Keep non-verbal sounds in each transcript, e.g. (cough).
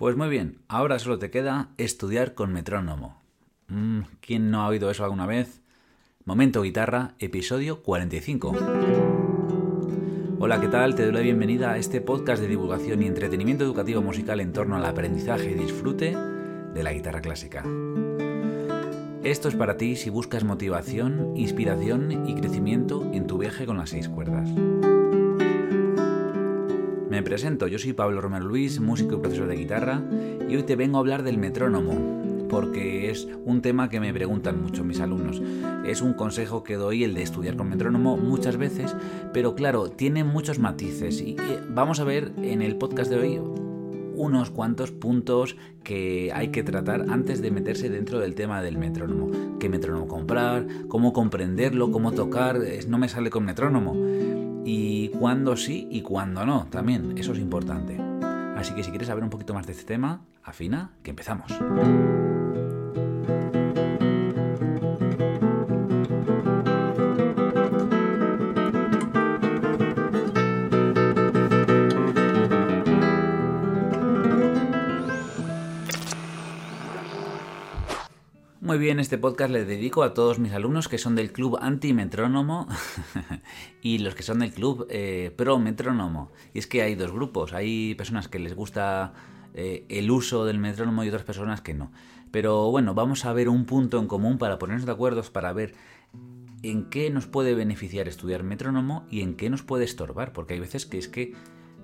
Pues muy bien, ahora solo te queda estudiar con metrónomo. Mm, ¿Quién no ha oído eso alguna vez? Momento Guitarra, episodio 45. Hola, ¿qué tal? Te doy la bienvenida a este podcast de divulgación y entretenimiento educativo musical en torno al aprendizaje y disfrute de la guitarra clásica. Esto es para ti si buscas motivación, inspiración y crecimiento en tu viaje con las seis cuerdas. Me presento, yo soy Pablo Romero Luis, músico y profesor de guitarra, y hoy te vengo a hablar del metrónomo, porque es un tema que me preguntan mucho mis alumnos. Es un consejo que doy el de estudiar con metrónomo muchas veces, pero claro, tiene muchos matices y vamos a ver en el podcast de hoy unos cuantos puntos que hay que tratar antes de meterse dentro del tema del metrónomo. ¿Qué metrónomo comprar? ¿Cómo comprenderlo? ¿Cómo tocar? No me sale con metrónomo y cuándo sí y cuándo no, también, eso es importante. Así que si quieres saber un poquito más de este tema, afina, que empezamos. Muy bien, este podcast le dedico a todos mis alumnos que son del club anti-metrónomo (laughs) y los que son del club eh, pro-metrónomo. Y es que hay dos grupos, hay personas que les gusta eh, el uso del metrónomo y otras personas que no. Pero bueno, vamos a ver un punto en común para ponernos de acuerdo, para ver en qué nos puede beneficiar estudiar metrónomo y en qué nos puede estorbar, porque hay veces que es que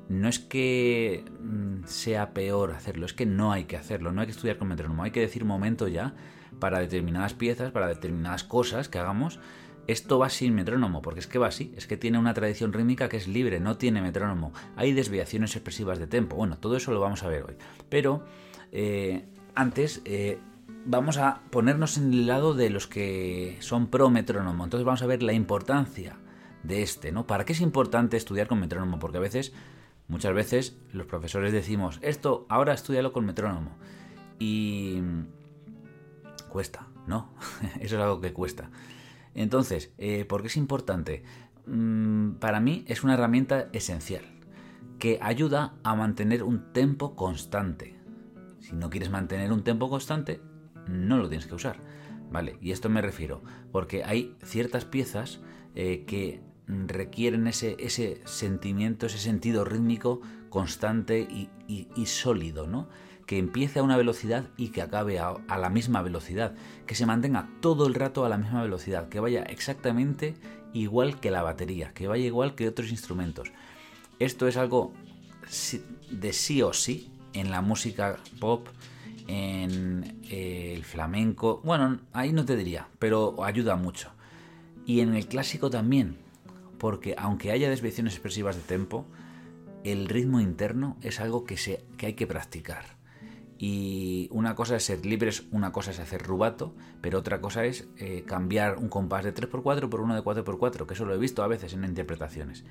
no es que mm, sea peor hacerlo, es que no hay que hacerlo, no hay que estudiar con metrónomo, hay que decir momento ya para determinadas piezas, para determinadas cosas que hagamos, esto va sin metrónomo, porque es que va así, es que tiene una tradición rítmica que es libre, no tiene metrónomo. Hay desviaciones expresivas de tempo, bueno, todo eso lo vamos a ver hoy. Pero eh, antes eh, vamos a ponernos en el lado de los que son pro metrónomo, entonces vamos a ver la importancia de este, ¿no? ¿Para qué es importante estudiar con metrónomo? Porque a veces, muchas veces, los profesores decimos, esto ahora estudialo con metrónomo. Y cuesta, ¿no? (laughs) Eso es algo que cuesta. Entonces, eh, ¿por qué es importante? Mm, para mí es una herramienta esencial que ayuda a mantener un tempo constante. Si no quieres mantener un tempo constante, no lo tienes que usar. ¿Vale? Y esto me refiero, porque hay ciertas piezas eh, que requieren ese, ese sentimiento, ese sentido rítmico constante y, y sólido, ¿no? Que empiece a una velocidad y que acabe a, la misma velocidad, que se mantenga todo el rato a la misma velocidad, que vaya exactamente igual que la batería, que vaya igual que otros instrumentos. Esto es algo de sí o sí en la música pop, en eh, el flamenco, bueno, ahí no te diría, pero ayuda mucho. Y en el clásico también, porque aunque haya desviaciones expresivas de tempo, el ritmo interno es algo que, se, que hay que practicar. Y una cosa es ser libres, una cosa es hacer rubato, pero otra cosa es eh, cambiar un compás de 3x4 por uno de 4x4, que eso lo he visto a veces en interpretaciones.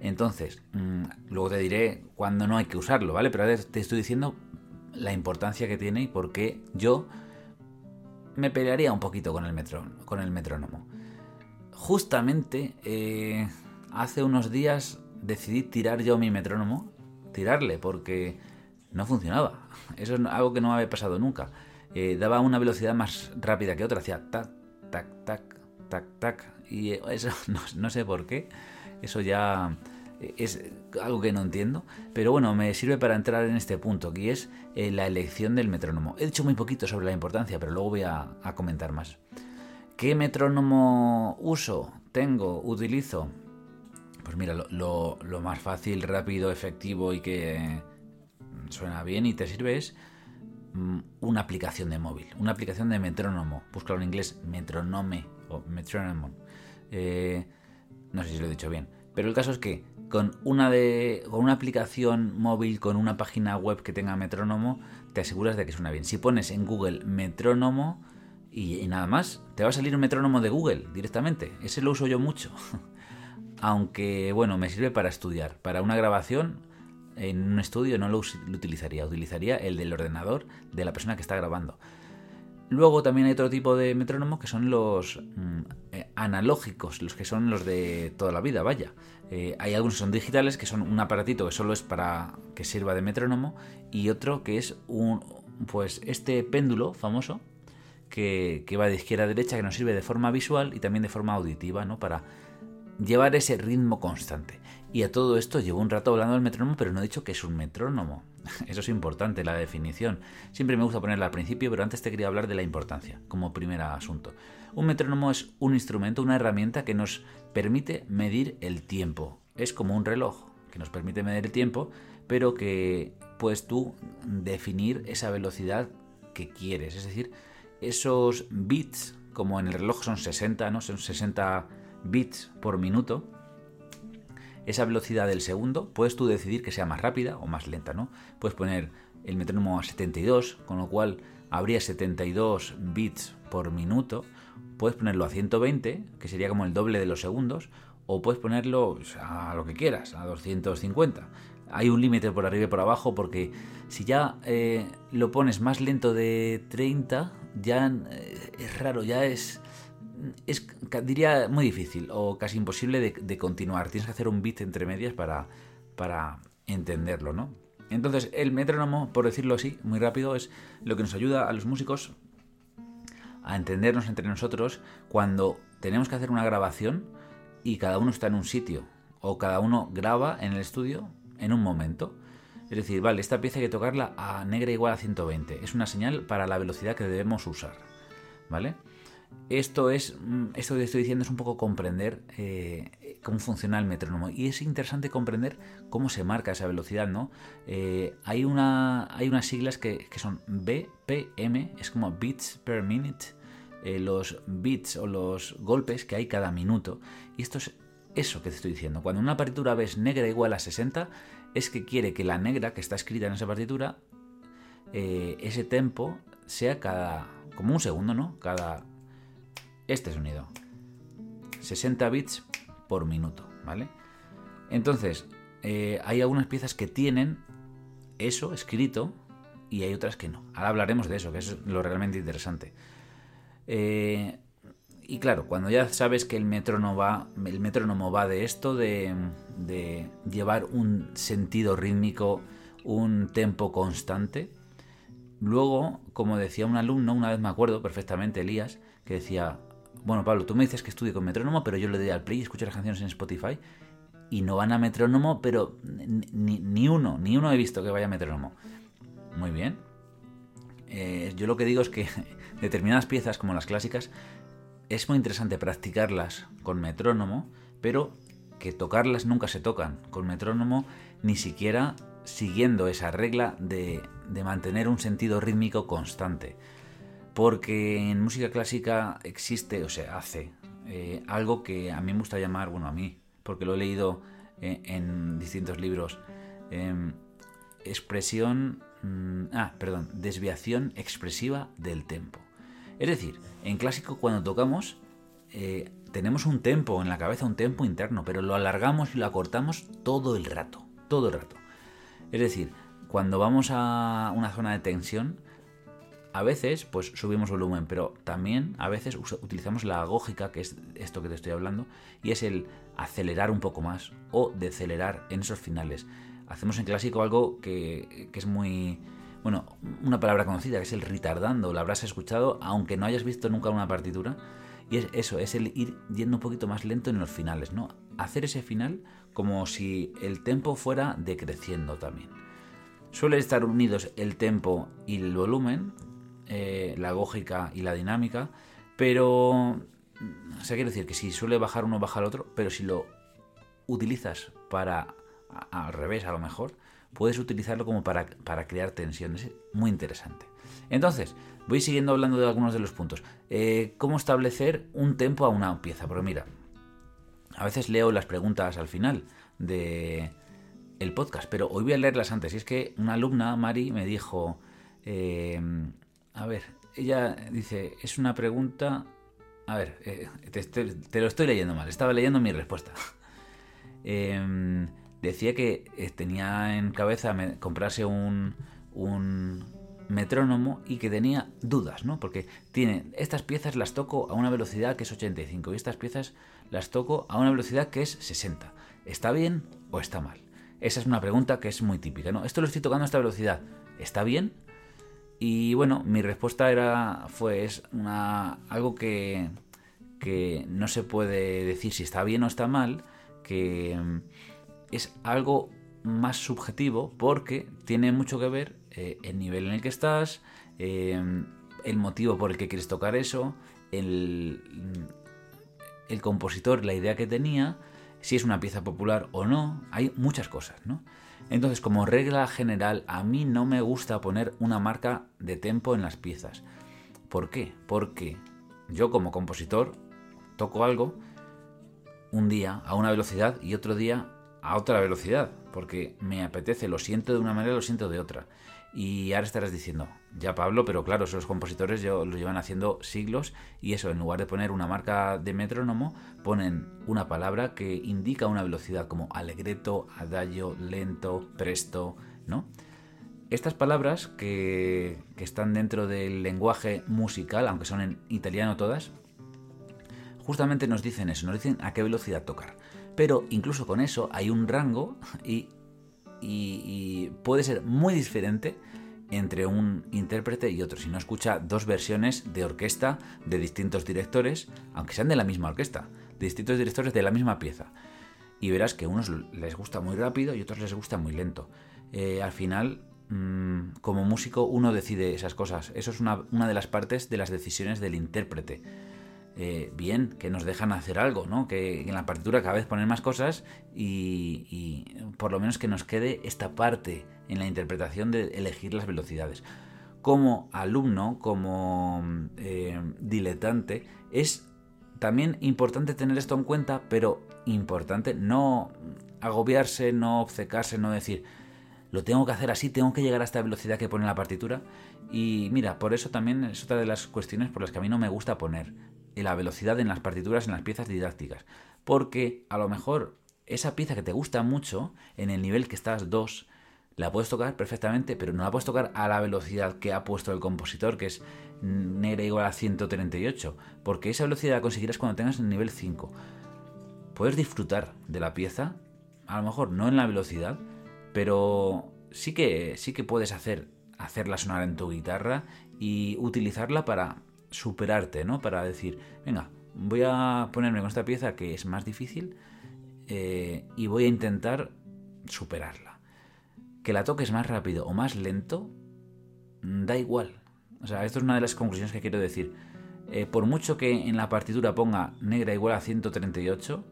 Entonces, mm, luego te diré cuándo no hay que usarlo, ¿vale? Pero te estoy diciendo la importancia que tiene y por qué yo me pelearía un poquito con el, con el metrónomo. Justamente eh, hace unos días decidí tirar yo mi metrónomo, tirarle, porque no funcionaba. Eso es algo que no me había pasado nunca. Eh, daba una velocidad más rápida que otra, hacía tac, tac, tac, tac, tac. Y eso (laughs) no, sé por qué. Eso ya es algo que no entiendo. Pero bueno, me sirve para entrar en este punto, que es eh, la elección del metrónomo. He dicho muy poquito sobre la importancia, pero luego voy a, comentar más. ¿Qué metrónomo uso? Tengo, utilizo. Pues mira, lo más fácil, rápido, efectivo y que suena bien y te sirve es mm, una aplicación de móvil, una aplicación de metrónomo. Búscalo en inglés, metronome o metrónomo. Eh, no sé si lo he dicho bien. Pero el caso es que con una, de, con una aplicación móvil, con una página web que tenga metrónomo, te aseguras de que suena bien. Si pones en Google metrónomo y, y nada más, te va a salir un metrónomo de Google directamente. Ese lo uso yo mucho. (laughs) Aunque, bueno, me sirve para estudiar. Para una grabación en un estudio no lo, utilizaría, utilizaría el del ordenador de la persona que está grabando. Luego también hay otro tipo de metrónomos que son los mm, eh, analógicos, los que son los de toda la vida, vaya. Eh, hay algunos que son digitales, que son un aparatito que solo es para que sirva de metrónomo, y otro que es un, pues este péndulo famoso que, que va de izquierda a derecha, que nos sirve de forma visual y también de forma auditiva, ¿no? Para llevar ese ritmo constante. Y a todo esto llevo un rato hablando del metrónomo, pero no he dicho que es un metrónomo. (laughs) Eso es importante, la definición. Siempre me gusta ponerla al principio, pero antes te quería hablar de la importancia, como primer asunto. Un metrónomo es un instrumento, una herramienta que nos permite medir el tiempo. Es como un reloj que nos permite medir el tiempo, pero que puedes tú definir esa velocidad que quieres. Es decir, esos bits, como en el reloj son 60, ¿no? Son 60 bits por minuto, esa velocidad del segundo, puedes tú decidir que sea más rápida o más lenta, ¿no? Puedes poner el metrónomo a 72, con lo cual habría 72 bits por minuto. Puedes ponerlo a 120, que sería como el doble de los segundos, o puedes ponerlo a lo que quieras, a 250. Hay un límite por arriba y por abajo porque si ya eh, lo pones más lento de 30, ya eh, es raro, ya es es, diría, muy difícil o casi imposible de, continuar. Tienes que hacer un bit entre medias para, para entenderlo, ¿no? Entonces, el metrónomo, por decirlo así, muy rápido, es lo que nos ayuda a los músicos a entendernos entre nosotros cuando tenemos que hacer una grabación y cada uno está en un sitio o cada uno graba en el estudio en un momento. Es decir, vale, esta pieza hay que tocarla a negra igual a 120. Es una señal para la velocidad que debemos usar. ¿Vale? Esto es, mm, esto que estoy diciendo es un poco comprender eh, cómo funciona el metrónomo y es interesante comprender cómo se marca esa velocidad, ¿no? Eh, hay, una, hay unas siglas que, son BPM, es como beats per minute, eh, los beats o los golpes que hay cada minuto. Y esto es eso que te estoy diciendo. Cuando una partitura ves negra igual a 60, es que quiere que la negra que está escrita en esa partitura, ese tempo sea cada, como un segundo, ¿no? Cada este sonido. 60 bits por minuto, ¿vale? Entonces, eh, hay algunas piezas que tienen eso escrito y hay otras que no. Ahora hablaremos de eso, que es lo realmente interesante. Eh, y claro, cuando ya sabes que el metrónomo va, de esto, de, de llevar un sentido rítmico, un tempo constante, luego, como decía un alumno, una vez me acuerdo perfectamente, Elías, que decía, bueno, Pablo, tú me dices que estudie con metrónomo, pero yo le doy al play y escucho las canciones en Spotify y no van a metrónomo, pero ni, uno, ni uno he visto que vaya a metrónomo. Muy bien. Eh, yo lo que digo es que (laughs) determinadas piezas, como las clásicas, es muy interesante practicarlas con metrónomo, pero que tocarlas nunca se tocan con metrónomo, ni siquiera siguiendo esa regla de, de mantener un sentido rítmico constante porque en música clásica existe o se hace eh, algo que a mí me gusta llamar, bueno, a mí, porque lo he leído eh, en distintos libros, em, expresión, mm, ah, perdón, desviación expresiva del tempo. Es decir, en clásico cuando tocamos eh, tenemos un tempo en la cabeza, un tempo interno, pero lo alargamos y lo acortamos todo el rato, todo el rato. Es decir, cuando vamos a una zona de tensión, a veces, pues subimos volumen, pero también a veces utilizamos la agógica, que es esto que te estoy hablando, y es el acelerar un poco más o decelerar en esos finales. Hacemos en clásico algo que, es muy, bueno, una palabra conocida, que es el retardando, la habrás escuchado, aunque no hayas visto nunca una partitura, y es eso, es el ir yendo un poquito más lento en los finales, ¿no? Hacer ese final como si el tempo fuera decreciendo también. Suele estar unidos el tempo y el volumen, eh, la lógica y la dinámica, pero, o sea, quiero decir que si suele bajar uno, baja el otro, pero si lo utilizas para, al revés a lo mejor, puedes utilizarlo como para, para crear tensiones. Muy interesante. Entonces, voy siguiendo hablando de algunos de los puntos. Eh, ¿Cómo establecer un tempo a una pieza? Porque mira, a veces leo las preguntas al final de el podcast, pero hoy voy a leerlas antes. Y es que una alumna, Mari, me dijo, eh, a ver, ella dice, es una pregunta... A ver, eh, te, lo estoy leyendo mal, estaba leyendo mi respuesta. (laughs) Em, decía que eh, tenía en cabeza comprarse un, un, metrónomo y que tenía dudas, ¿no? Porque tiene, estas piezas las toco a una velocidad que es 85 y estas piezas las toco a una velocidad que es 60. ¿Está bien o está mal? Esa es una pregunta que es muy típica, ¿no? Esto lo estoy tocando a esta velocidad. ¿Está bien? Y bueno, mi respuesta era, fue, es una, algo que, que no se puede decir si está bien o está mal, que mm, es algo más subjetivo porque tiene mucho que ver eh, el nivel en el que estás, em, el motivo por el que quieres tocar eso, el, el compositor, la idea que tenía, si es una pieza popular o no, hay muchas cosas, ¿no? Entonces, como regla general, a mí no me gusta poner una marca de tempo en las piezas. ¿Por qué? Porque yo como compositor toco algo un día a una velocidad y otro día a otra velocidad, porque me apetece, lo siento de una manera, lo siento de otra. Y ahora estarás diciendo, ya Pablo, pero claro, esos compositores lo llevan haciendo siglos y eso, en lugar de poner una marca de metrónomo, ponen una palabra que indica una velocidad como alegreto, adagio, lento, presto, ¿no? Estas palabras que, que están dentro del lenguaje musical, aunque son en italiano todas, justamente nos dicen eso, nos dicen a qué velocidad tocar. Pero incluso con eso hay un rango y y, puede ser muy diferente entre un intérprete y otro. Si no escucha dos versiones de orquesta de distintos directores, aunque sean de la misma orquesta, de distintos directores de la misma pieza. Y verás que a unos les gusta muy rápido y a otros les gusta muy lento. Eh, al final, mm, como músico, uno decide esas cosas. Eso es una, una de las partes de las decisiones del intérprete eh, bien, que nos dejan hacer algo, ¿no? Que en la partitura cada vez ponen más cosas y, por lo menos que nos quede esta parte en la interpretación de elegir las velocidades. Como alumno, como eh, diletante, es también importante tener esto en cuenta, pero importante no agobiarse, no obcecarse, no decir, lo tengo que hacer así, tengo que llegar a esta velocidad que pone la partitura. Y mira, por eso también es otra de las cuestiones por las que a mí no me gusta poner la velocidad en las partituras, en las piezas didácticas. Porque a lo mejor esa pieza que te gusta mucho, en el nivel que estás 2, la puedes tocar perfectamente, pero no la puedes tocar a la velocidad que ha puesto el compositor, que es negra igual a 138, porque esa velocidad la conseguirás cuando tengas el nivel 5. Puedes disfrutar de la pieza, a lo mejor no en la velocidad, pero sí que, sí que puedes hacer, hacerla sonar en tu guitarra y utilizarla para superarte, ¿no? Para decir, venga, voy a ponerme con esta pieza que es más difícil eh, y voy a intentar superarla. Que la toques más rápido o más lento, da igual. O sea, esto es una de las conclusiones que quiero decir. Eh, por mucho que en la partitura ponga negra igual a 138,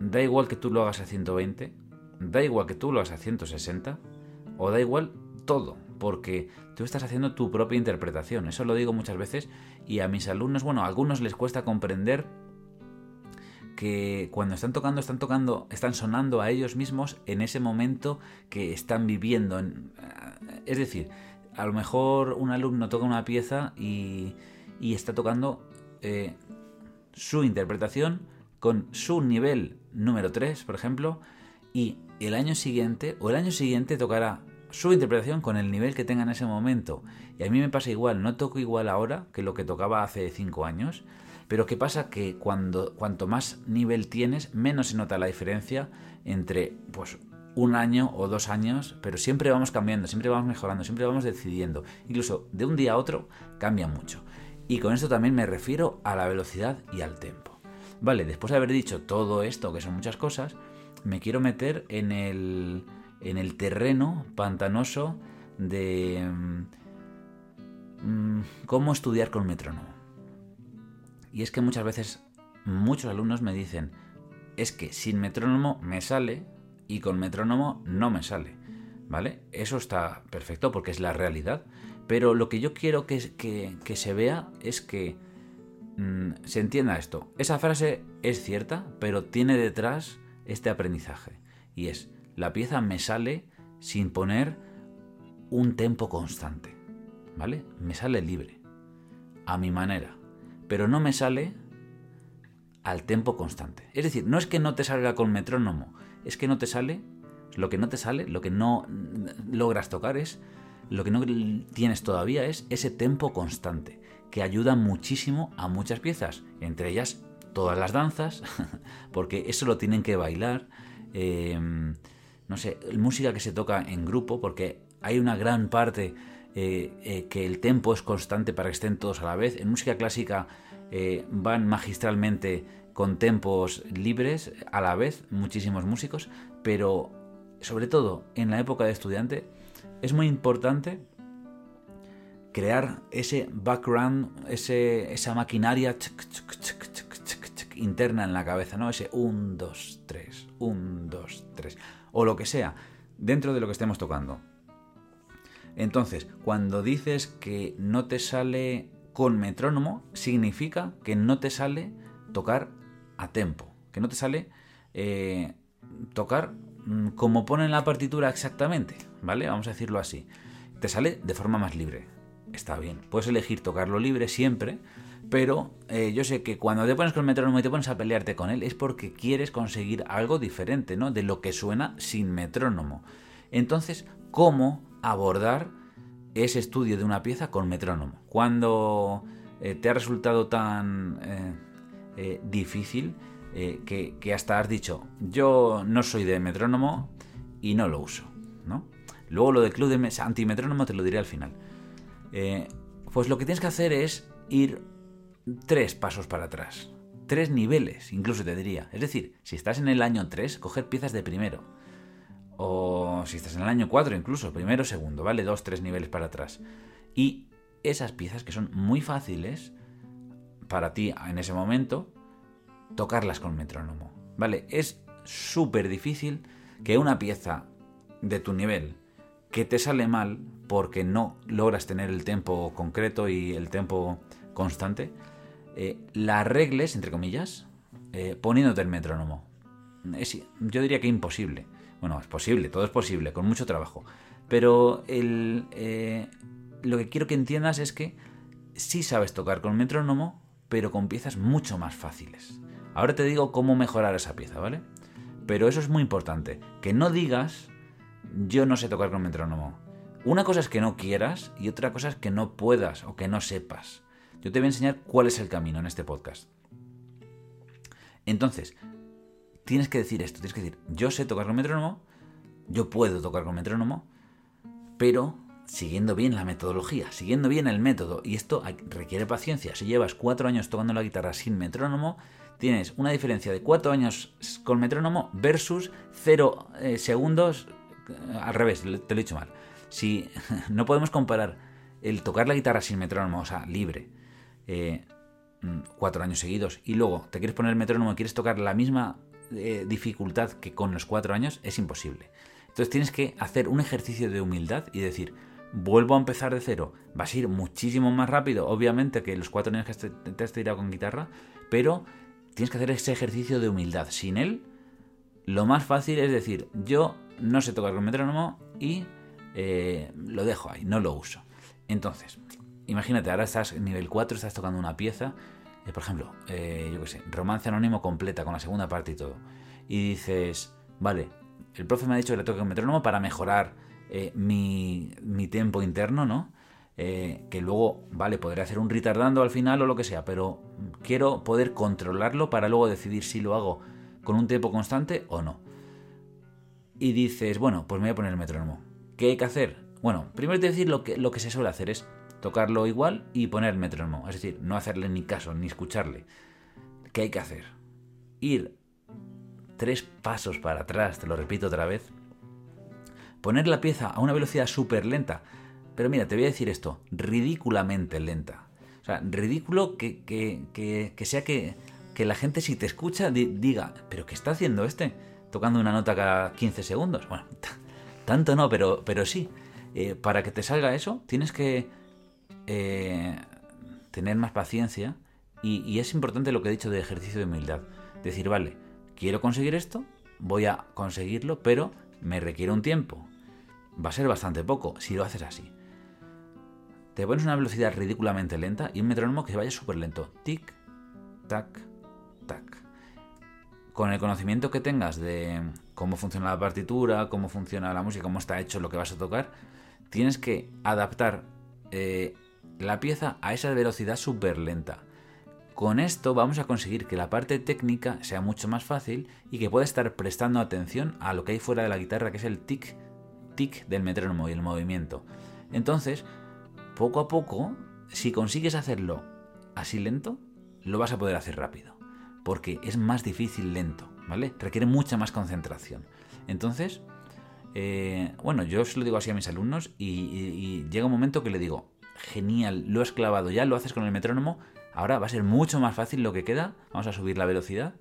da igual que tú lo hagas a 120, da igual que tú lo hagas a 160, o da igual todo porque tú estás haciendo tu propia interpretación. Eso lo digo muchas veces y a mis alumnos, bueno, a algunos les cuesta comprender que cuando están tocando, están tocando, están sonando a ellos mismos en ese momento que están viviendo. Eh, es decir, a lo mejor un alumno toca una pieza y, está tocando eh, su interpretación con su nivel número 3, por ejemplo, y el año siguiente o el año siguiente tocará su interpretación con el nivel que tenga en ese momento. Y a mí me pasa igual, no toco igual ahora que lo que tocaba hace 5 años, pero ¿qué pasa? Que cuando, cuanto más nivel tienes, menos se nota la diferencia entre pues, un año o dos años, pero siempre vamos cambiando, siempre vamos mejorando, siempre vamos decidiendo. Incluso de un día a otro cambia mucho. Y con esto también me refiero a la velocidad y al tiempo. Vale, después de haber dicho todo esto, que son muchas cosas, me quiero meter en el en el terreno pantanoso de mm, mm, cómo estudiar con metrónomo. Y es que muchas veces muchos alumnos me dicen, es que sin metrónomo me sale y con metrónomo no me sale. ¿Vale? Eso está perfecto porque es la realidad. Pero lo que yo quiero que, que, se vea es que mm, se entienda esto. Esa frase es cierta, pero tiene detrás este aprendizaje. Y es, la pieza me sale sin poner un tempo constante, ¿vale? Me sale libre, a mi manera, pero no me sale al tempo constante. Es decir, no es que no te salga con metrónomo, es que no te sale, lo que no te sale, lo que no logras tocar es lo que no tienes todavía es ese tempo constante, que ayuda muchísimo a muchas piezas, entre ellas todas las danzas, (laughs) porque eso lo tienen que bailar. Em, no sé, música que se toca en grupo, porque hay una gran parte eh, eh, que el tempo es constante para que estén todos a la vez. En música clásica eh, van magistralmente con tempos libres a la vez, muchísimos músicos, pero sobre todo en la época de estudiante es muy importante crear ese background, ese, esa maquinaria interna en la cabeza, ¿no? Ese 1, 2, 3, 1, 2, 3, o lo que sea, dentro de lo que estemos tocando. Entonces, cuando dices que no te sale con metrónomo, significa que no te sale tocar a tempo, que no te sale eh, tocar mm, como pone en la partitura exactamente, ¿vale? Vamos a decirlo así. Te sale de forma más libre. Está bien. Puedes elegir tocarlo libre siempre, pero eh, yo sé que cuando te pones con metrónomo y te pones a pelearte con él es porque quieres conseguir algo diferente, ¿no? De lo que suena sin metrónomo. Entonces, ¿cómo abordar ese estudio de una pieza con metrónomo. Cuando eh, te ha resultado tan eh, difícil que, hasta has dicho, yo no soy de metrónomo y no lo uso. ¿no? Luego lo del club de antimetrónomo te lo diré al final. pues lo que tienes que hacer es ir tres pasos para atrás. Tres niveles, incluso te diría. Es decir, si estás en el año 3, coger piezas de primero o si estás en el año 4 incluso, primero, segundo, ¿vale? Dos, tres niveles para atrás. Y esas piezas que son muy fáciles para ti en ese momento, tocarlas con metrónomo, ¿vale? Es súper difícil que una pieza de tu nivel que te sale mal porque no logras tener el tempo concreto y el tempo constante, eh, la arregles, entre comillas, eh, poniéndote el metrónomo. Es, yo diría que imposible. Bueno, es posible, todo es posible, con mucho trabajo. Pero eh, lo que quiero que entiendas es que sí sabes tocar con metrónomo, pero con piezas mucho más fáciles. Ahora te digo cómo mejorar esa pieza, ¿vale? Pero eso es muy importante, que no digas yo no sé tocar con metrónomo. Una cosa es que no quieras y otra cosa es que no puedas o que no sepas. Yo te voy a enseñar cuál es el camino en este podcast. Entonces, tienes que decir esto, tienes que decir, yo sé tocar con metrónomo, yo puedo tocar con metrónomo, pero siguiendo bien la metodología, siguiendo bien el método. Y esto requiere paciencia. Si llevas cuatro años tocando la guitarra sin metrónomo, tienes una diferencia de cuatro años con metrónomo versus cero eh, segundos eh, al revés, te lo he dicho mal. Si (laughs) no podemos comparar el tocar la guitarra sin metrónomo, o sea, libre, eh, mm, cuatro años seguidos, y luego te quieres poner el metrónomo y quieres tocar la misma dificultad que con los cuatro años es imposible. Entonces tienes que hacer un ejercicio de humildad y decir, vuelvo a empezar de cero. Vas a ir muchísimo más rápido, obviamente, que los cuatro años que te has tirado con guitarra, pero tienes que hacer ese ejercicio de humildad. Sin él, lo más fácil es decir, yo no sé tocar con metrónomo y eh, lo dejo ahí, no lo uso. Entonces, imagínate, ahora estás nivel 4, estás tocando una pieza eh, por ejemplo, eh, yo qué sé, romance anónimo completa con la segunda parte y todo. Y dices, vale, el profe me ha dicho que le toque un metrónomo para mejorar eh, mi, mi tempo interno, ¿no? que luego, vale, podré hacer un retardando al final o lo que sea, pero quiero poder controlarlo para luego decidir si lo hago con un tempo constante o no. Y dices, bueno, pues me voy a poner el metrónomo. ¿Qué hay que hacer? Bueno, primero te decir lo que, lo que se suele hacer es tocarlo igual y poner metrónomo, es decir, no hacerle ni caso, ni escucharle. ¿Qué hay que hacer? Ir tres pasos para atrás, te lo repito otra vez, poner la pieza a una velocidad súper lenta, pero mira, te voy a decir esto, ridículamente lenta. O sea, ridículo que, que, que, sea que, la gente si te escucha diga, pero ¿qué está haciendo este? Tocando una nota cada 15 segundos. Bueno, (laughs) tanto no, pero, pero sí. Eh, para que te salga eso, tienes que eh, tener más paciencia y, es importante lo que he dicho de ejercicio de humildad. Decir, vale, quiero conseguir esto, voy a conseguirlo, pero me requiere un tiempo. Va a ser bastante poco si lo haces así. Te pones una velocidad ridículamente lenta y un metrónomo que vaya súper lento. Tic, tac, tac. Con el conocimiento que tengas de cómo funciona la partitura, cómo funciona la música, cómo está hecho lo que vas a tocar, tienes que adaptar eh, la pieza a esa velocidad súper lenta. Con esto vamos a conseguir que la parte técnica sea mucho más fácil y que pueda estar prestando atención a lo que hay fuera de la guitarra, que es el tic, tic del metrónomo y el movimiento. Entonces, poco a poco, si consigues hacerlo así lento, lo vas a poder hacer rápido. Porque es más difícil lento, ¿vale? Requiere mucha más concentración. Entonces, eh, bueno, yo se lo digo así a mis alumnos y, y llega un momento que le digo, genial, lo has clavado ya, lo haces con el metrónomo, ahora va a ser mucho más fácil lo que queda, vamos a subir la velocidad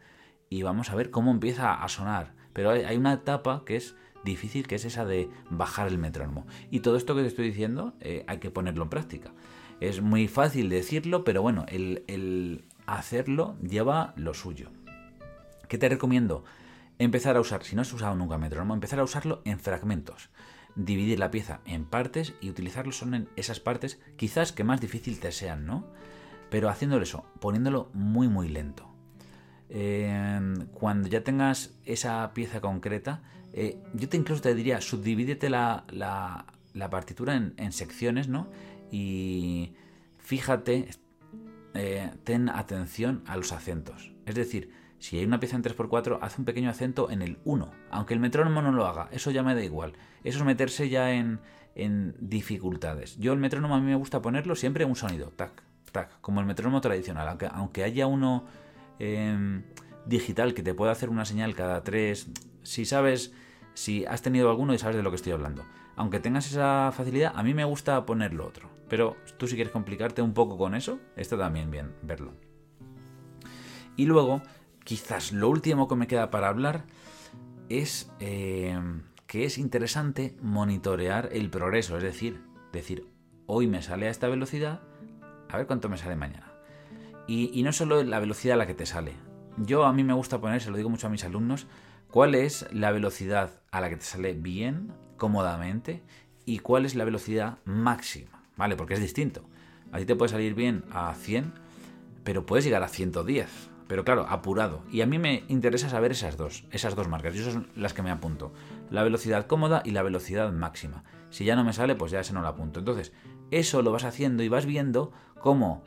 y vamos a ver cómo empieza a sonar. Pero hay una etapa que es difícil, que es esa de bajar el metrónomo. Y todo esto que te estoy diciendo eh, hay que ponerlo en práctica. Es muy fácil decirlo, pero bueno, el, hacerlo lleva lo suyo. ¿Qué te recomiendo? Empezar a usar, si no has usado nunca metrónomo, empezar a usarlo en fragmentos. Dividir la pieza en partes y utilizarlo solo en esas partes, quizás que más difícil te sean, ¿no? Pero haciéndolo eso, poniéndolo muy muy lento. Em, cuando ya tengas esa pieza concreta, eh, yo te incluso te diría, subdivídete la, la, partitura en, secciones, ¿no? Y fíjate, eh, ten atención a los acentos. Es decir, si hay una pieza en 3x4, haz un pequeño acento en el 1, aunque el metrónomo no lo haga, eso ya me da igual. Eso es meterse ya en, en dificultades. Yo el metrónomo a mí me gusta ponerlo siempre un sonido, tac, tac, como el metrónomo tradicional, aunque, aunque haya uno Em, digital que te puede hacer una señal cada tres. Si sabes, si has tenido alguno y sabes de lo que estoy hablando. Aunque tengas esa facilidad, a mí me gusta ponerlo otro. Pero tú si quieres complicarte un poco con eso, está también bien verlo. Y luego, quizás lo último que me queda para hablar es em, que es interesante monitorear el progreso. Es decir, decir, hoy me sale a esta velocidad, a ver cuánto me sale mañana. Y, no solo la velocidad a la que te sale. Yo a mí me gusta poner, se lo digo mucho a mis alumnos, cuál es la velocidad a la que te sale bien, cómodamente, y cuál es la velocidad máxima, ¿vale? Porque es distinto. A ti te puede salir bien a 100, pero puedes llegar a 110. Pero claro, apurado. Y a mí me interesa saber esas dos, esas dos marcas. Yo son las que me apunto. La velocidad cómoda y la velocidad máxima. Si ya no me sale, pues ya ese no lo apunto. Entonces, eso lo vas haciendo y vas viendo cómo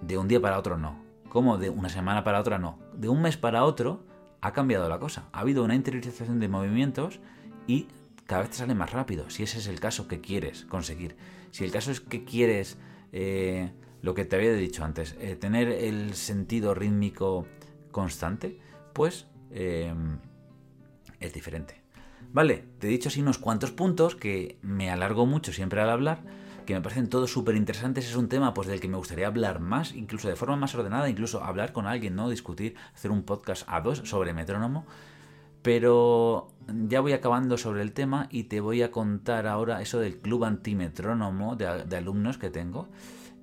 de un día para otro no. Como de una semana para otra no. De un mes para otro ha cambiado la cosa. Ha habido una interiorización de movimientos y cada vez te sale más rápido, si ese es el caso que quieres conseguir. Si el caso es que quieres, eh, lo que te había dicho antes, eh, tener el sentido rítmico constante, pues em, es diferente. Vale, te he dicho así unos cuantos puntos que me alargo mucho siempre al hablar, que me parecen todos súper interesantes. Es un tema pues, del que me gustaría hablar más, incluso de forma más ordenada, incluso hablar con alguien, ¿no? Discutir, hacer un podcast a dos sobre metrónomo. Pero ya voy acabando sobre el tema y te voy a contar ahora eso del club antimetrónomo de, de alumnos que tengo.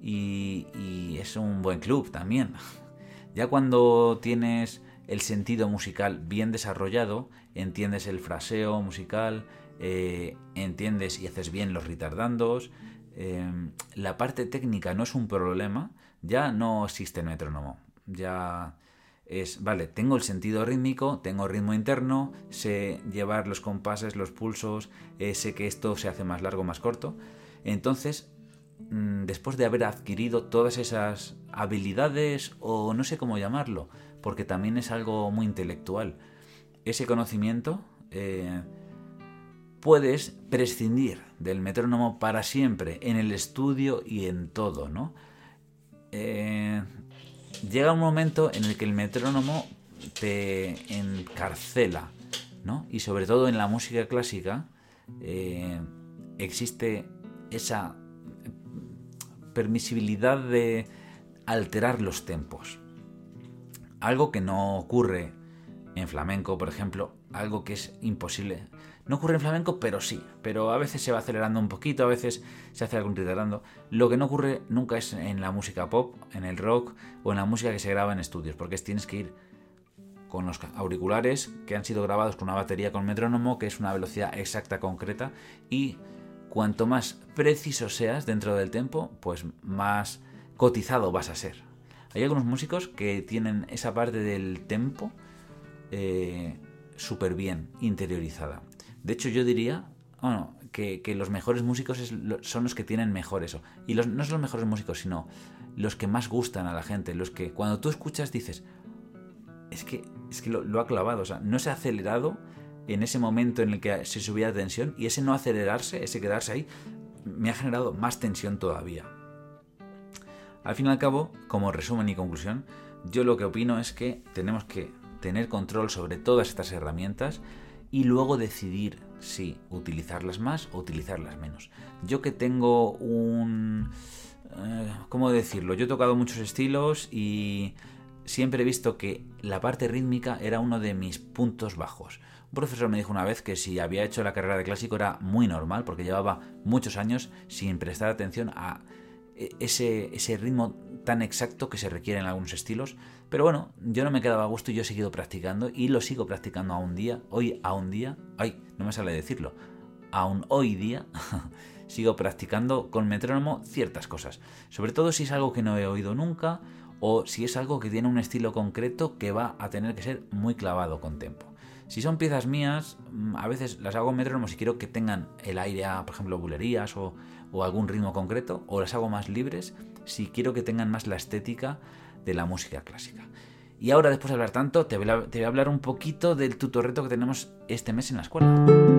Y, y es un buen club también. (laughs) Ya cuando tienes el sentido musical bien desarrollado, entiendes el fraseo musical, eh, entiendes y haces bien los retardandos, Em, la parte técnica no es un problema, ya no existe el metrónomo. Ya es, vale, tengo el sentido rítmico, tengo ritmo interno, sé llevar los compases, los pulsos, eh, sé que esto se hace más largo, más corto. Entonces, después de haber adquirido todas esas habilidades, o no sé cómo llamarlo, porque también es algo muy intelectual, ese conocimiento eh, puedes prescindir del metrónomo para siempre, en el estudio y en todo, ¿no? Eh, llega un momento en el que el metrónomo te encarcela, ¿no? Y sobre todo en la música clásica eh, existe esa permisibilidad de alterar los tempos. Algo que no ocurre en flamenco, por ejemplo, algo que es imposible no ocurre en flamenco, pero sí. Pero a veces se va acelerando un poquito, a veces se hace algún retardando. Lo que no ocurre nunca es en la música pop, en el rock o en la música que se graba en estudios, porque tienes que ir con los auriculares que han sido grabados con una batería con metrónomo, que es una velocidad exacta, concreta, y cuanto más preciso seas dentro del tempo, pues más cotizado vas a ser. Hay algunos músicos que tienen esa parte del tempo eh, súper bien interiorizada. De hecho, yo diría, que, los mejores músicos son los que tienen mejor eso. Y no son los mejores músicos, sino los que más gustan a la gente, los que cuando tú escuchas dices, es que, es que lo, ha clavado, o sea, no se ha acelerado en ese momento en el que se subía la tensión y ese no acelerarse, ese quedarse ahí, me ha generado más tensión todavía. Al fin y al cabo, como resumen y conclusión, yo lo que opino es que tenemos que tener control sobre todas estas herramientas y luego decidir si utilizarlas más o utilizarlas menos. Yo que tengo un... Eh, ¿Cómo decirlo? Yo he tocado muchos estilos y siempre he visto que la parte rítmica era uno de mis puntos bajos. Un profesor me dijo una vez que si había hecho la carrera de clásico era muy normal porque llevaba muchos años sin prestar atención a e, ese, ese ritmo tan exacto que se requiere en algunos estilos. Pero bueno, yo no me quedaba a gusto y yo he seguido practicando y lo sigo practicando a un día, hoy a un día, ay, no me sale decirlo, aún hoy día (laughs) sigo practicando con metrónomo ciertas cosas. Sobre todo si es algo que no he oído nunca o si es algo que tiene un estilo concreto que va a tener que ser muy clavado con tempo. Si son piezas mías, mm, a veces las hago metrónomo si quiero que tengan el aire a, por ejemplo, bulerías o, o algún ritmo concreto, o las hago más libres si quiero que tengan más la estética de la música clásica. Y ahora, después de hablar tanto, te voy a, hablar un poquito del tutorreto que tenemos este mes en la escuela.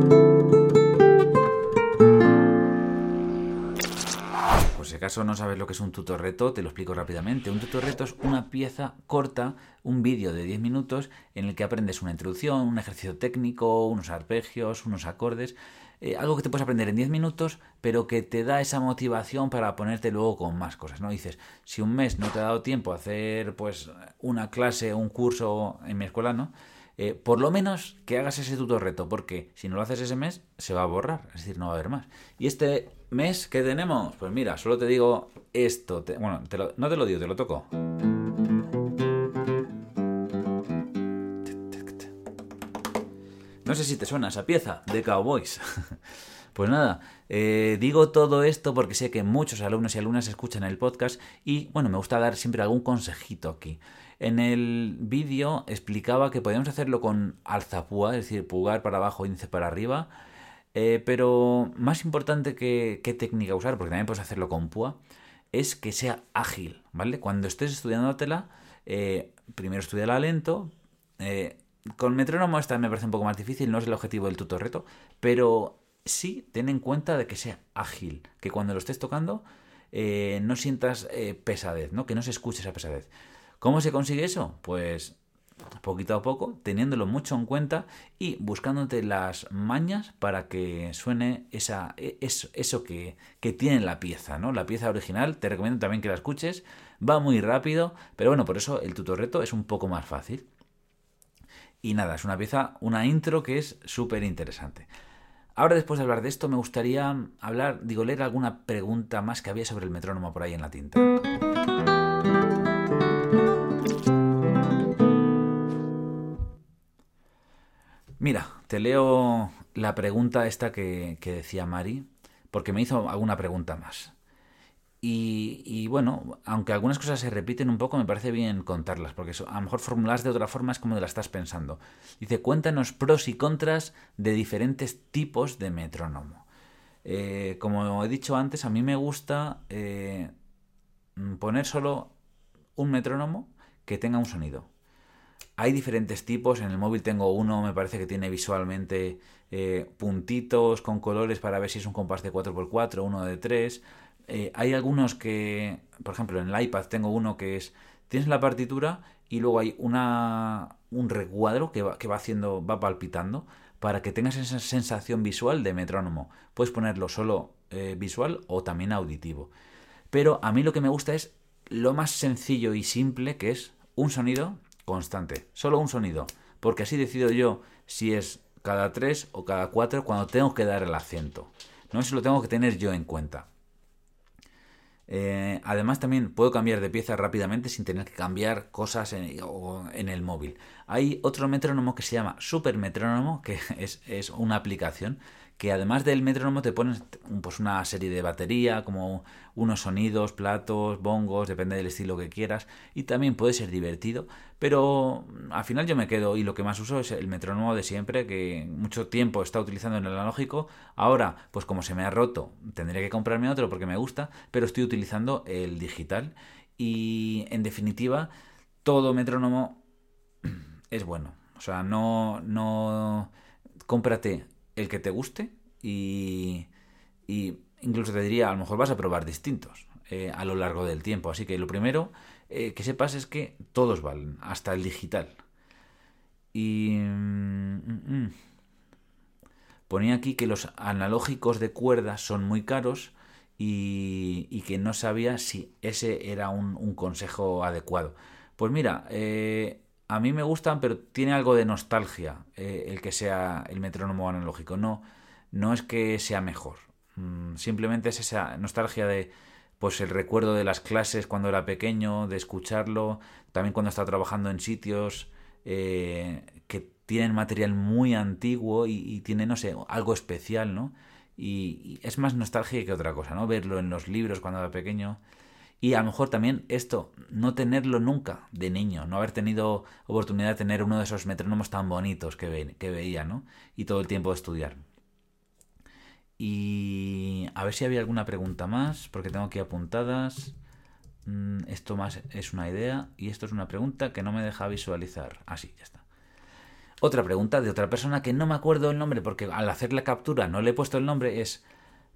Si acaso no sabes lo que es un tutorreto, te lo explico rápidamente. Un tutorreto es una pieza corta, un vídeo de 10 minutos en el que aprendes una introducción, un ejercicio técnico, unos arpegios, unos acordes eh, algo que te puedes aprender en 10 minutos, pero que te da esa motivación para ponerte luego con más cosas, ¿no? Dices, si un mes no te ha dado tiempo a hacer pues una clase un curso en mi escuela, ¿no? Eh, por lo menos que hagas ese tutor reto, porque si no lo haces ese mes, se va a borrar, es decir, no va a haber más. Y este mes, ¿qué tenemos? Pues mira, solo te digo esto, bueno, no te lo digo, te lo toco. No sé si te suena esa pieza de Cowboys. (laughs) Pues nada, eh, digo todo esto porque sé que muchos alumnos y alumnas escuchan el podcast y bueno, me gusta dar siempre algún consejito aquí. En el vídeo explicaba que podíamos hacerlo con alzapúa, es decir, pulgar para abajo, índice para arriba, eh, pero más importante que qué técnica usar, porque también puedes hacerlo con púa, es que sea ágil, ¿vale? Cuando estés estudiándotela, eh, primero estudiala lento, eh, con metrónomo esta me parece un poco más difícil, no es el objetivo del tutor reto, pero sí ten en cuenta de que sea ágil, que cuando lo estés tocando eh, no sientas pesadez, ¿no? que no se escuche esa pesadez. ¿Cómo se consigue eso? Pues poquito a poco, teniéndolo mucho en cuenta y buscándote las mañas para que suene esa, e, eso, que, que, tiene la pieza, ¿no? La pieza original, te recomiendo también que la escuches, va muy rápido, pero bueno, por eso el tutor reto es un poco más fácil. Y nada, es una pieza, una intro que es súper interesante. Ahora, después de hablar de esto, me gustaría hablar, digo, leer alguna pregunta más que había sobre el metrónomo por ahí en la tinta. Mira, te leo la pregunta esta que, decía Mari, porque me hizo alguna pregunta más. Y, bueno, aunque algunas cosas se repiten un poco, me parece bien contarlas, porque a lo mejor formularlas de otra forma es como de la estás pensando. Dice, cuéntanos pros y contras de diferentes tipos de metrónomo. Eh, como he dicho antes, a mí me gusta eh, poner solo un metrónomo que tenga un sonido. Hay diferentes tipos, en el móvil tengo uno, me parece que tiene visualmente eh, puntitos con colores para ver si es un compás de 4x4, uno de 3 eh, hay algunos que, por ejemplo, en el iPad tengo uno que es, tienes la partitura y luego hay una, un recuadro que va, que va haciendo, va palpitando para que tengas esa sensación visual de metrónomo. Puedes ponerlo solo eh, visual o también auditivo. Pero a mí lo que me gusta es lo más sencillo y simple que es un sonido constante, solo un sonido, porque así decido yo si es cada tres o cada cuatro cuando tengo que dar el acento. No eso lo tengo que tener yo en cuenta. Eh, además también puedo cambiar de pieza rápidamente sin tener que cambiar cosas en, el móvil. Hay otro metrónomo que se llama Super Metrónomo, que (laughs) es, una aplicación que además del metrónomo te pones pues una serie de batería, como unos sonidos, platos, bongos, depende del estilo que quieras, y también puede ser divertido, pero al final yo me quedo y lo que más uso es el metrónomo de siempre, que mucho tiempo está utilizando en el analógico, ahora pues como se me ha roto, tendría que comprarme otro porque me gusta, pero estoy utilizando el digital y en definitiva todo metrónomo (clears throat) es bueno. O sea, no, no cómprate el que te guste y, incluso te diría, a lo mejor vas a probar distintos eh, a lo largo del tiempo. Así que lo primero eh, que sepas es que todos valen, hasta el digital. Y... Mm, mm, mm. ponía aquí que los analógicos de cuerda son muy caros y, que no sabía si ese era un, consejo adecuado. Pues mira, eh, a mí me gustan, pero tiene algo de nostalgia eh, el que sea el metrónomo analógico. No, no es que sea mejor. Mm, simplemente es esa nostalgia de pues el recuerdo de las clases cuando era pequeño, de escucharlo, también cuando estaba trabajando en sitios eh, que tienen material muy antiguo y, y tiene, no sé, algo especial, ¿no? Y, es más nostalgia que otra cosa, ¿no? Verlo en los libros cuando era pequeño. Y a lo mejor también esto, no tenerlo nunca de niño, no haber tenido oportunidad de tener uno de esos metrónomos tan bonitos que, veía, ¿no? Y todo el tiempo estudiar. Y a ver si había alguna pregunta más, porque tengo aquí apuntadas. Mm, esto más es una idea y esto es una pregunta que no me deja visualizar. Así, ah, ya está. Otra pregunta de otra persona que no me acuerdo el nombre porque al hacer la captura no le he puesto el nombre es,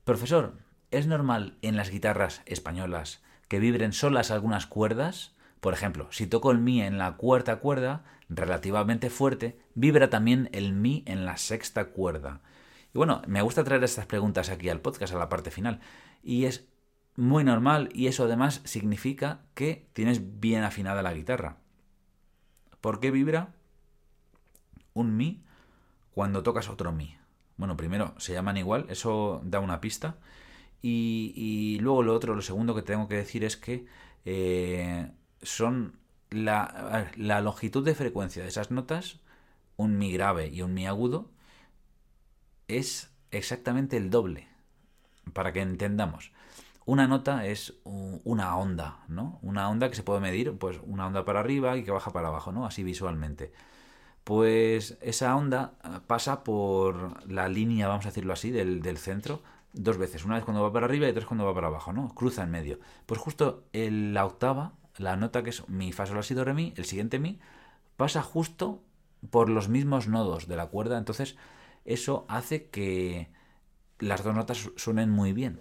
profesor, ¿es normal en las guitarras españolas que vibren solas algunas cuerdas? Por ejemplo, si toco el mi en la cuarta cuerda, relativamente fuerte, vibra también el mi en la sexta cuerda. Y bueno, me gusta traer estas preguntas aquí al podcast, a la parte final. Y es muy normal y eso además significa que tienes bien afinada la guitarra. ¿Por qué vibra? un mi cuando tocas otro mi. Bueno, primero se llaman igual, eso da una pista. Y, luego lo otro, lo segundo que tengo que decir es que eh, son la, la, longitud de frecuencia de esas notas, un mi grave y un mi agudo, es exactamente el doble. Para que entendamos. Una nota es una onda, ¿no? Una onda que se puede medir, pues una onda para arriba y que baja para abajo, ¿no? Así visualmente pues esa onda eh, pasa por la línea, vamos a decirlo así, del, centro dos veces. Una vez cuando va para arriba y otra cuando va para abajo, ¿no? Cruza en medio. Pues justo la octava, la nota que es mi, fa, sol, la, si, do, re, mi, el siguiente mi, pasa justo por los mismos nodos de la cuerda. Entonces, eso hace que las dos notas suenen muy bien.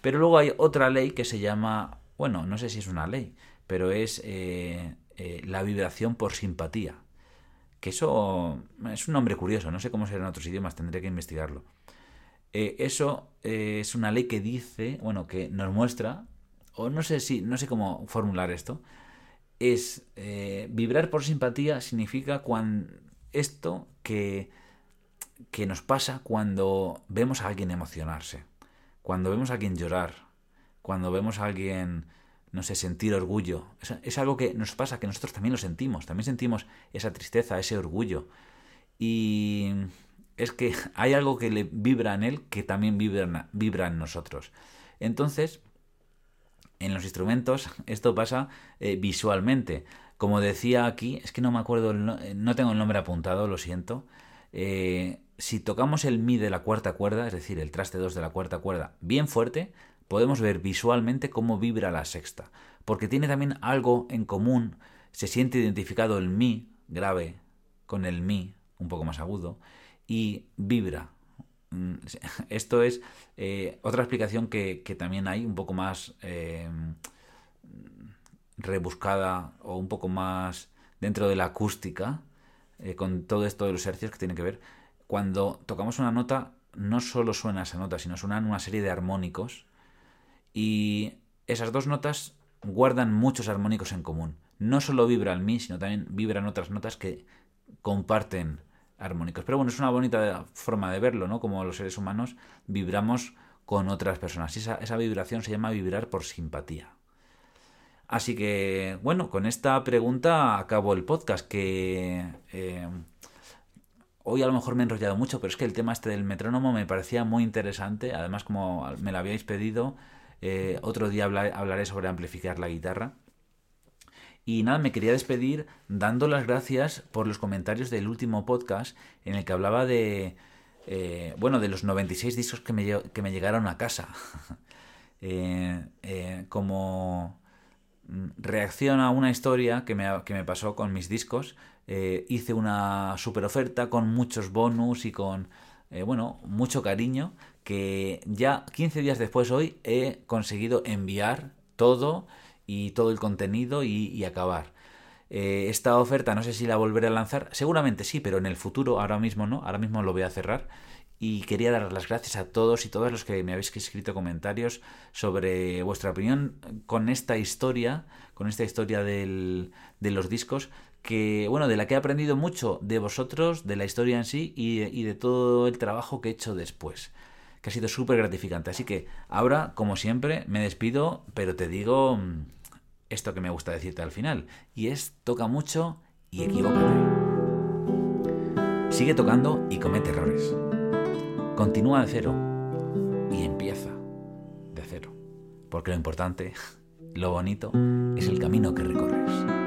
Pero luego hay otra ley que se llama, bueno, no sé si es una ley, pero es eh, eh, la vibración por simpatía que eso es un nombre curioso, no sé cómo será en otros idiomas, tendré que investigarlo. Eh, eso eh, es una ley que dice, bueno, que nos muestra, o no sé si, no sé cómo formular esto, es eh, vibrar por simpatía significa cuando esto que, que nos pasa cuando vemos a alguien emocionarse, cuando vemos a alguien llorar, cuando vemos a alguien no sé, sentir orgullo. Es, algo que nos pasa, que nosotros también lo sentimos, también sentimos esa tristeza, ese orgullo. Y es que hay algo que le vibra en él que también vibra, vibra en nosotros. Entonces, en los instrumentos esto pasa eh, visualmente. Como decía aquí, es que no me acuerdo, no tengo el nombre apuntado, lo siento. Eh, si tocamos el mi de la cuarta cuerda, es decir, el traste 2 de la cuarta cuerda, bien fuerte, podemos ver visualmente cómo vibra la sexta, porque tiene también algo en común, se siente identificado el mi grave con el mi un poco más agudo y vibra. Mm, esto es eh, otra explicación que, también hay, un poco más eh, rebuscada o un poco más dentro de la acústica, eh, con todo esto de los hercios que tiene que ver. Cuando tocamos una nota, no solo suena esa nota, sino suenan una serie de armónicos y esas dos notas guardan muchos armónicos en común. No solo vibra el mi, sino también vibran otras notas que comparten armónicos. Pero bueno, es una bonita forma de verlo, ¿no? Como los seres humanos vibramos con otras personas. Esa, esa vibración se llama vibrar por simpatía. Así que, bueno, con esta pregunta acabo el podcast que... Eh, hoy a lo mejor me he enrollado mucho, pero es que el tema este del metrónomo me parecía muy interesante. Además, como me lo habíais pedido, eh, otro día hablaré sobre amplificar la guitarra. Y nada, me quería despedir dando las gracias por los comentarios del último podcast en el que hablaba de, eh, bueno, de los 96 discos que me, que me llegaron a casa. (laughs) Eh, como reacción a una historia que me, que me pasó con mis discos, eh, hice una super oferta con muchos bonus y con, eh, bueno, mucho cariño que ya 15 días después hoy he conseguido enviar todo y todo el contenido y, acabar. Eh, esta oferta no sé si la volveré a lanzar, seguramente sí, pero en el futuro, ahora mismo no, ahora mismo lo voy a cerrar y quería dar las gracias a todos y todas los que me habéis escrito comentarios sobre vuestra opinión con esta historia, con esta historia del, de los discos que, bueno, de la que he aprendido mucho de vosotros, de la historia en sí y de, todo el trabajo que he hecho después, que ha sido súper gratificante. Así que ahora, como siempre, me despido, pero te digo mm, esto que me gusta decirte al final, y es toca mucho y equivócate. Sigue tocando y comete errores. Continúa de cero y empieza de cero. Porque lo importante, lo bonito, es el camino que recorres.